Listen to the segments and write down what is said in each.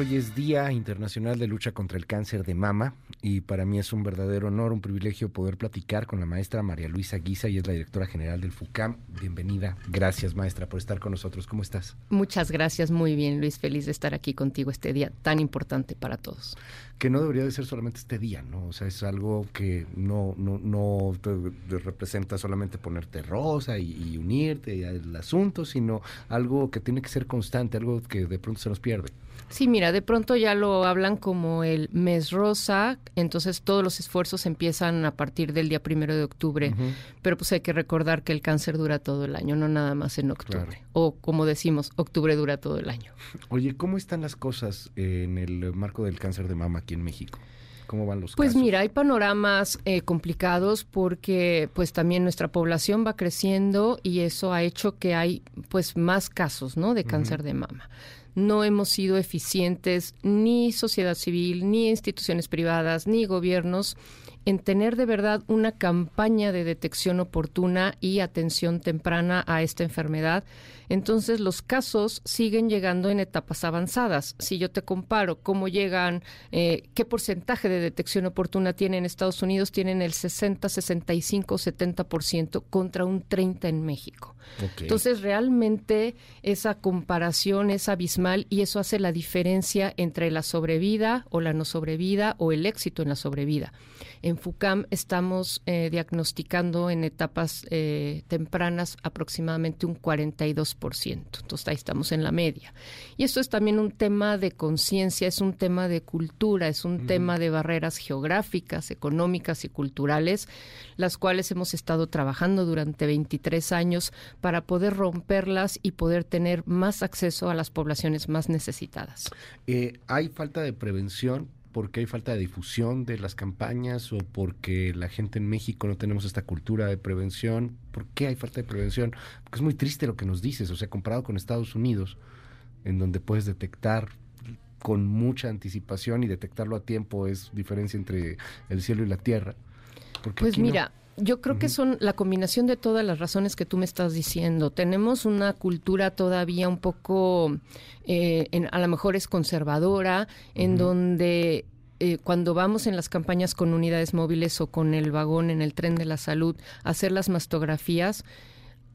Hoy es Día Internacional de Lucha contra el Cáncer de Mama y para mí es un verdadero honor, un privilegio poder platicar con la maestra María Luisa Guisa y es la directora general del FUCAM. Bienvenida. Gracias, maestra, por estar con nosotros. ¿Cómo estás? Muchas gracias, muy bien, Luis. Feliz de estar aquí contigo este día tan importante para todos. Que no debería de ser solamente este día, ¿no? O sea, es algo que no, no, no te, representa solamente ponerte rosa y, y unirte al asunto, sino algo que tiene que ser constante, algo que de pronto se nos pierde. Sí, mira, de pronto ya lo hablan como el mes rosa, entonces todos los esfuerzos empiezan a partir del día primero de octubre, pero pues hay que recordar que el cáncer dura todo el año, no nada más en octubre. O como decimos, octubre dura todo el año. Oye, ¿cómo están las cosas en el marco del cáncer de mama aquí en México? ¿Cómo van los pues mira, hay panoramas eh, complicados porque pues también nuestra población va creciendo y eso ha hecho que hay pues más casos, ¿no? De cáncer de mama no hemos sido eficientes ni sociedad civil, ni instituciones privadas, ni gobiernos en tener de verdad una campaña de detección oportuna y atención temprana a esta enfermedad entonces los casos siguen llegando en etapas avanzadas. Si yo te comparo cómo llegan, eh, qué porcentaje de detección oportuna tienen Estados Unidos, tienen el 60, 65, 70% contra un 30 en México. Entonces realmente esa comparación es abismal y eso hace la diferencia entre la sobrevida o la no sobrevida o el éxito en la sobrevida. En FUCAM estamos eh, diagnosticando en etapas eh, tempranas aproximadamente un 42%. Entonces ahí estamos en la media. Y esto es también un tema de conciencia, es un tema de cultura, es un tema de barreras geográficas, económicas y culturales, las cuales hemos estado trabajando durante 23 años para poder romperlas y poder tener más acceso a las poblaciones más necesitadas. Eh, ¿Hay falta de prevención porque hay falta de difusión de las campañas o porque la gente en México no tenemos esta cultura de prevención. ¿Por qué hay falta de prevención? Porque es muy triste lo que nos dices, o sea, comparado con Estados Unidos, en donde puedes detectar con mucha anticipación y detectarlo a tiempo es diferencia entre el cielo y la tierra. Pues mira, yo creo que son la combinación de todas las razones que tú me estás diciendo. Tenemos una cultura todavía un poco, eh, a lo mejor es conservadora, en donde eh, cuando vamos en las campañas con unidades móviles o con el vagón en el tren de la salud a hacer las mastografías,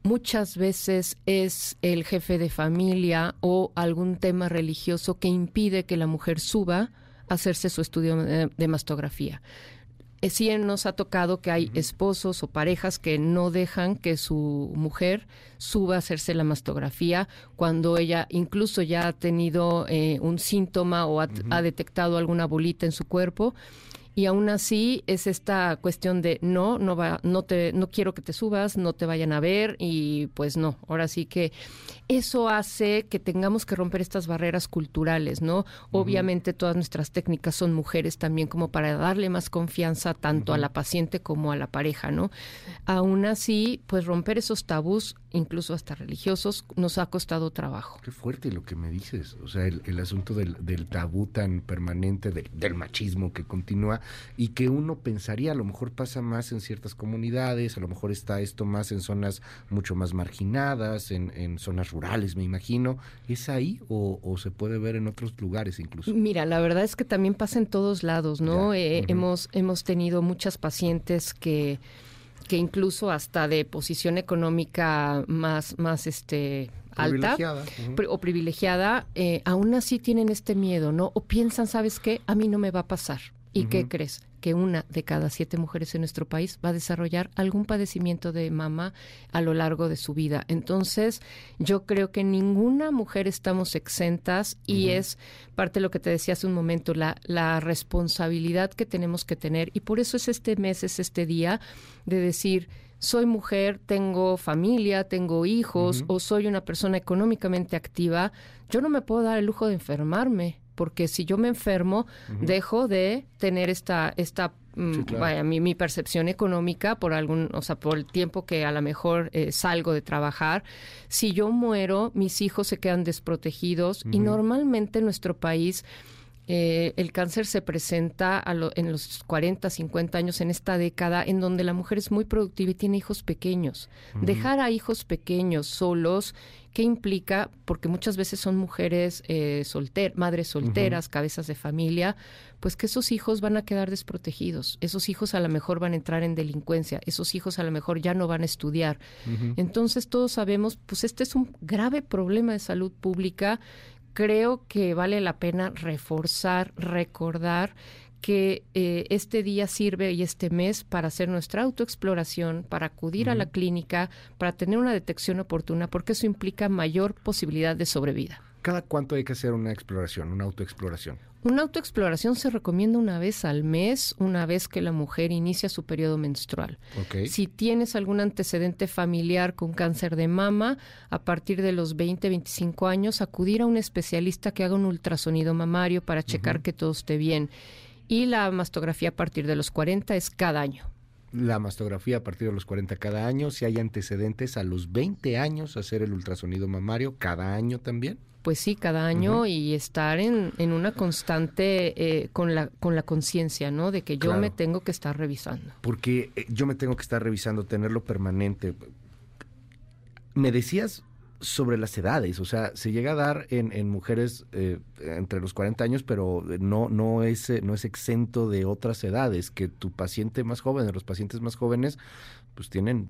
muchas veces es el jefe de familia o algún tema religioso que impide que la mujer suba a hacerse su estudio de mastografía. Eh, sí nos ha tocado que hay esposos o parejas que no dejan que su mujer suba a hacerse la mastografía cuando ella incluso ya ha tenido eh, un síntoma o ha detectado alguna bolita en su cuerpo y aún así es esta cuestión de no, no va, no te, no quiero que te subas, no te vayan a ver y pues no. Ahora sí que eso hace que tengamos que romper estas barreras culturales, ¿no? Obviamente todas nuestras técnicas son mujeres también como para darle más confianza tanto a la paciente como a la pareja, ¿no? Aún así, pues romper esos tabús, incluso hasta religiosos, nos ha costado trabajo. Qué fuerte lo que me dices, o sea, el, asunto del, tabú tan permanente del machismo que continúa y que uno pensaría a lo mejor pasa más en ciertas comunidades, a lo mejor está esto más en zonas mucho más marginadas, en, en zonas rurales, me imagino. ¿Es ahí o, se puede ver en otros lugares incluso? Mira, la verdad es que también pasa en todos lados, ¿no? Eh, hemos, hemos tenido muchas pacientes que que incluso hasta de posición económica más, más este alta o privilegiada, eh, aún así tienen este miedo, ¿no? O piensan, ¿sabes qué? A mí no me va a pasar. ¿Y qué crees? Que una de cada siete mujeres en nuestro país va a desarrollar algún padecimiento de mama a lo largo de su vida. Entonces, yo creo que ninguna mujer estamos exentas y es parte de lo que te decía hace un momento, la, la responsabilidad que tenemos que tener. Y por eso es este mes, es este día de decir, soy mujer, tengo familia, tengo hijos o soy una persona económicamente activa, yo no me puedo dar el lujo de enfermarme porque si yo me enfermo, dejo de tener esta, esta mm, vaya, mi, mi, percepción económica por algún, o sea, por el tiempo que a lo mejor eh, salgo de trabajar. Si yo muero, mis hijos se quedan desprotegidos y normalmente en nuestro país Eh, el cáncer se presenta en los 40, 50 años en esta década en donde la mujer es muy productiva y tiene hijos pequeños. Dejar a hijos pequeños solos, ¿qué implica? Porque muchas veces son mujeres eh, solteras, madres solteras, cabezas de familia, pues que esos hijos van a quedar desprotegidos. Esos hijos a lo mejor van a entrar en delincuencia, esos hijos a lo mejor ya no van a estudiar. Entonces todos sabemos, pues este es un grave problema de salud pública creo que vale la pena reforzar, recordar que eh, este día sirve y este mes para hacer nuestra autoexploración, para acudir a la clínica, para tener una detección oportuna, porque eso implica mayor posibilidad de sobrevida. ¿Cada cuánto hay que hacer una exploración, una autoexploración? Una autoexploración se recomienda una vez al mes, una vez que la mujer inicia su periodo menstrual. Si tienes algún antecedente familiar con cáncer de mama, a partir de los 20, 25 años, acudir a un especialista que haga un ultrasonido mamario para checar que todo esté bien. Y la mastografía a partir de los 40 es cada año la mastografía a partir de los 40 cada año, si hay antecedentes a los 20 años hacer el ultrasonido mamario cada año también pues sí, cada año y estar en, en una constante eh, con la con la conciencia, ¿no? De que yo me tengo que estar revisando. Porque eh, yo me tengo que estar revisando, tenerlo permanente. Me decías sobre las edades, o sea, se llega a dar en, en mujeres eh, entre los 40 años, pero no, no, es, no es exento de otras edades, que tu paciente más joven, los pacientes más jóvenes, pues tienen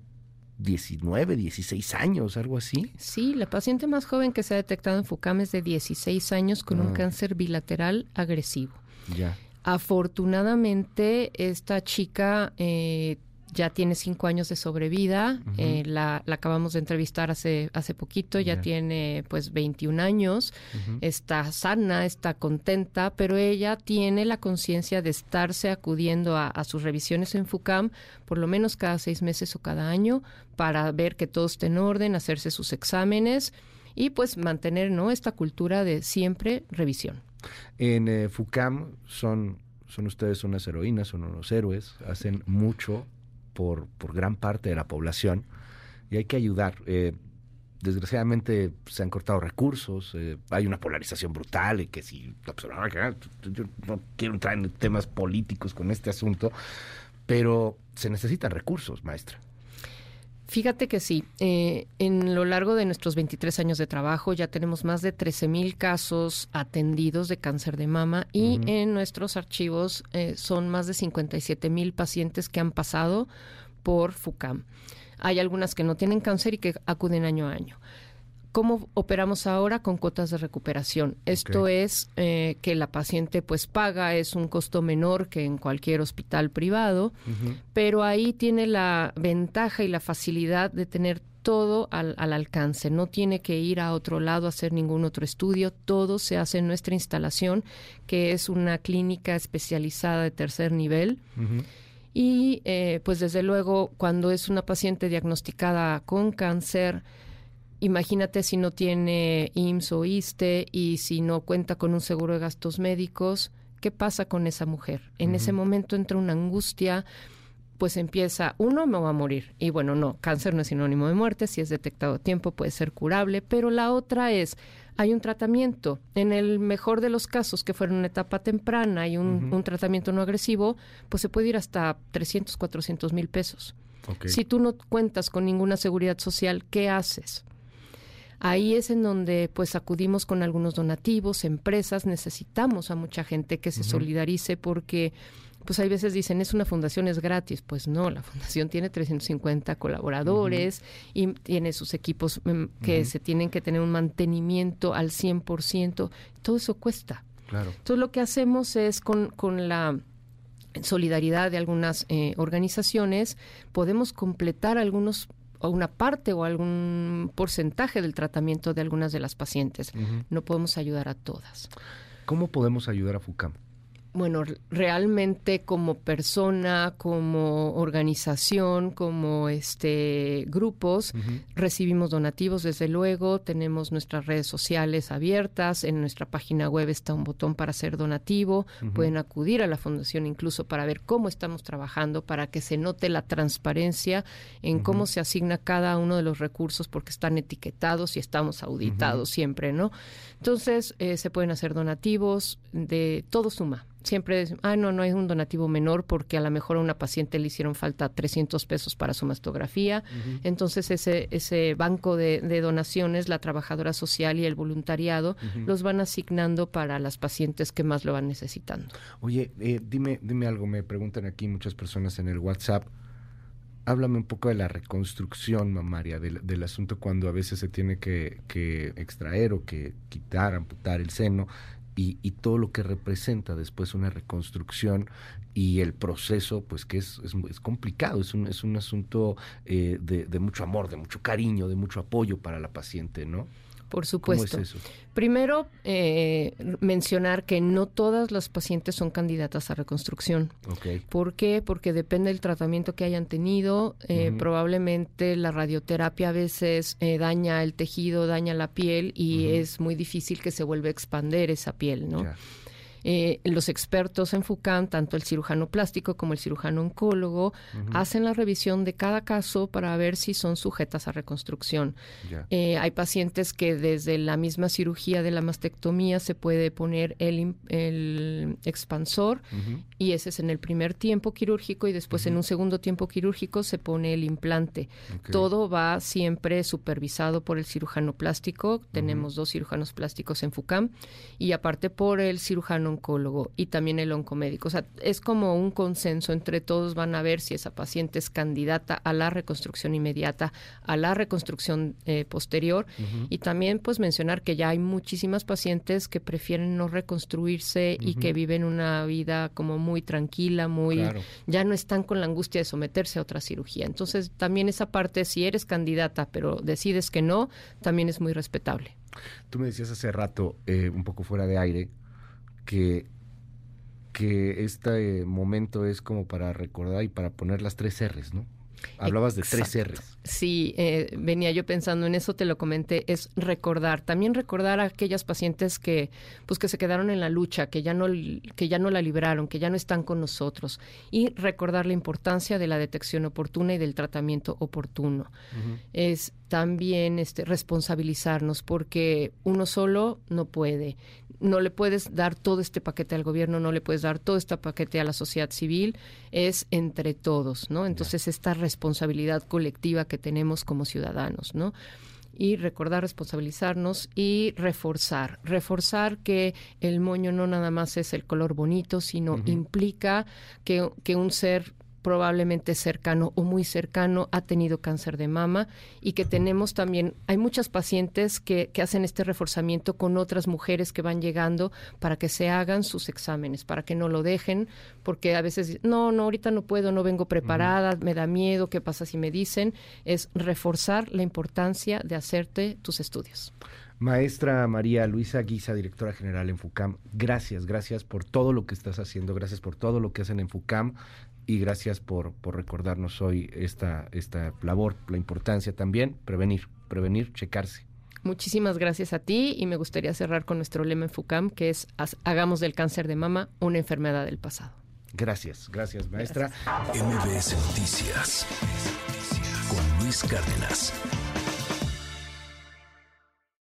19, 16 años, algo así. Sí, la paciente más joven que se ha detectado en FUCAM es de 16 años con un ah. cáncer bilateral agresivo. Ya. Afortunadamente, esta chica eh, ya tiene cinco años de sobrevida, eh, la, acabamos de entrevistar hace, hace poquito, ya tiene pues 21 años, está sana, está contenta, pero ella tiene la conciencia de estarse acudiendo a, sus revisiones en FUCAM por lo menos cada seis meses o cada año para ver que todo esté en orden, hacerse sus exámenes y pues mantener ¿no? esta cultura de siempre revisión. En eh, FUCAM son son ustedes unas heroínas, son unos héroes, hacen mucho por, por gran parte de la población y hay que ayudar. Eh, desgraciadamente se han cortado recursos, eh, hay una polarización brutal y que si yo no quiero entrar en temas políticos con este asunto, pero se necesitan recursos, maestra. Fíjate que sí, eh, en lo largo de nuestros 23 años de trabajo ya tenemos más de 13 mil casos atendidos de cáncer de mama y en nuestros archivos eh, son más de 57 mil pacientes que han pasado por FUCAM. Hay algunas que no tienen cáncer y que acuden año a año. ¿Cómo operamos ahora con cuotas de recuperación? Esto es eh, que la paciente pues paga, es un costo menor que en cualquier hospital privado, pero ahí tiene la ventaja y la facilidad de tener todo al, alcance, no tiene que ir a otro lado a hacer ningún otro estudio, todo se hace en nuestra instalación, que es una clínica especializada de tercer nivel. Y eh, pues desde luego cuando es una paciente diagnosticada con cáncer, Imagínate si no tiene IMSS o ISTE y si no cuenta con un seguro de gastos médicos, ¿qué pasa con esa mujer? En ese momento entra una angustia, pues empieza, uno, me va a morir. Y bueno, no, cáncer no es sinónimo de muerte, si es detectado a tiempo puede ser curable, pero la otra es, hay un tratamiento. En el mejor de los casos, que fuera una etapa temprana y un, tratamiento no agresivo, pues se puede ir hasta 300, 400 mil pesos. Si tú no cuentas con ninguna seguridad social, ¿qué haces? Ahí es en donde pues acudimos con algunos donativos, empresas, necesitamos a mucha gente que se solidarice porque pues hay veces dicen, es una fundación, es gratis. Pues no, la fundación tiene 350 colaboradores y tiene sus equipos mm, que se tienen que tener un mantenimiento al 100%. Todo eso cuesta. Claro. Entonces lo que hacemos es con, con la solidaridad de algunas eh, organizaciones, podemos completar algunos una parte o algún porcentaje del tratamiento de algunas de las pacientes. No podemos ayudar a todas. ¿Cómo podemos ayudar a FUCAM? Bueno, realmente como persona, como organización, como este grupos, recibimos donativos desde luego, tenemos nuestras redes sociales abiertas, en nuestra página web está un botón para hacer donativo, pueden acudir a la fundación incluso para ver cómo estamos trabajando, para que se note la transparencia en cómo se asigna cada uno de los recursos porque están etiquetados y estamos auditados siempre, ¿no? Entonces, eh, se pueden hacer donativos de todo suma siempre es, ah, no, no es un donativo menor porque a lo mejor a una paciente le hicieron falta 300 pesos para su mastografía. Entonces ese, ese banco de, donaciones, la trabajadora social y el voluntariado, los van asignando para las pacientes que más lo van necesitando. Oye, eh, dime, dime algo, me preguntan aquí muchas personas en el WhatsApp. Háblame un poco de la reconstrucción mamaria, del, asunto cuando a veces se tiene que, que extraer o que quitar, amputar el seno y, todo lo que representa después una reconstrucción y el proceso, pues que es, es, complicado, es un, es un asunto eh, de, mucho amor, de mucho cariño, de mucho apoyo para la paciente, ¿no? Por supuesto. Primero, eh, mencionar que no todas las pacientes son candidatas a reconstrucción. ¿Por qué? Porque depende del tratamiento que hayan tenido. Eh, probablemente la radioterapia a veces eh, daña el tejido, daña la piel y es muy difícil que se vuelva a expander esa piel, ¿no? Eh, los expertos en FUCAM, tanto el cirujano plástico como el cirujano oncólogo, hacen la revisión de cada caso para ver si son sujetas a reconstrucción. Eh, hay pacientes que desde la misma cirugía de la mastectomía se puede poner el, expansor y ese es en el primer tiempo quirúrgico y después en un segundo tiempo quirúrgico se pone el implante. Todo va siempre supervisado por el cirujano plástico. Tenemos dos cirujanos plásticos en FUCAM y aparte por el cirujano oncólogo y también el oncomédico. O sea, es como un consenso entre todos, van a ver si esa paciente es candidata a la reconstrucción inmediata, a la reconstrucción eh, posterior y también pues mencionar que ya hay muchísimas pacientes que prefieren no reconstruirse y que viven una vida como muy tranquila, muy ya no están con la angustia de someterse a otra cirugía. Entonces, también esa parte si eres candidata pero decides que no, también es muy respetable. Tú me decías hace rato, eh, un poco fuera de aire, que, que este momento es como para recordar y para poner las tres R's, ¿no? Hablabas de tres R's. Sí, eh, venía yo pensando en eso, te lo comenté, es recordar, también recordar a aquellas pacientes que, pues que se quedaron en la lucha, que ya no, que ya no la libraron, que ya no están con nosotros, y recordar la importancia de la detección oportuna y del tratamiento oportuno. Es también este, responsabilizarnos, porque uno solo no puede no le puedes dar todo este paquete al gobierno, no le puedes dar todo este paquete a la sociedad civil, es entre todos, ¿no? Entonces, esta responsabilidad colectiva que tenemos como ciudadanos, ¿no? y recordar responsabilizarnos y reforzar, reforzar que el moño no nada más es el color bonito, sino implica que, que un ser probablemente cercano o muy cercano ha tenido cáncer de mama y que tenemos también, hay muchas pacientes que, que, hacen este reforzamiento con otras mujeres que van llegando para que se hagan sus exámenes, para que no lo dejen, porque a veces, no, no, ahorita no puedo, no vengo preparada, me da miedo, ¿qué pasa si me dicen? Es reforzar la importancia de hacerte tus estudios. Maestra María Luisa Guisa, directora general en FUCAM, gracias, gracias por todo lo que estás haciendo, gracias por todo lo que hacen en FUCAM y gracias por, por recordarnos hoy esta, esta labor, la importancia también, prevenir, prevenir, checarse. Muchísimas gracias a ti y me gustaría cerrar con nuestro lema en FUCAM, que es hagamos del cáncer de mama una enfermedad del pasado. Gracias, gracias maestra. MBS Noticias con Luis Cárdenas.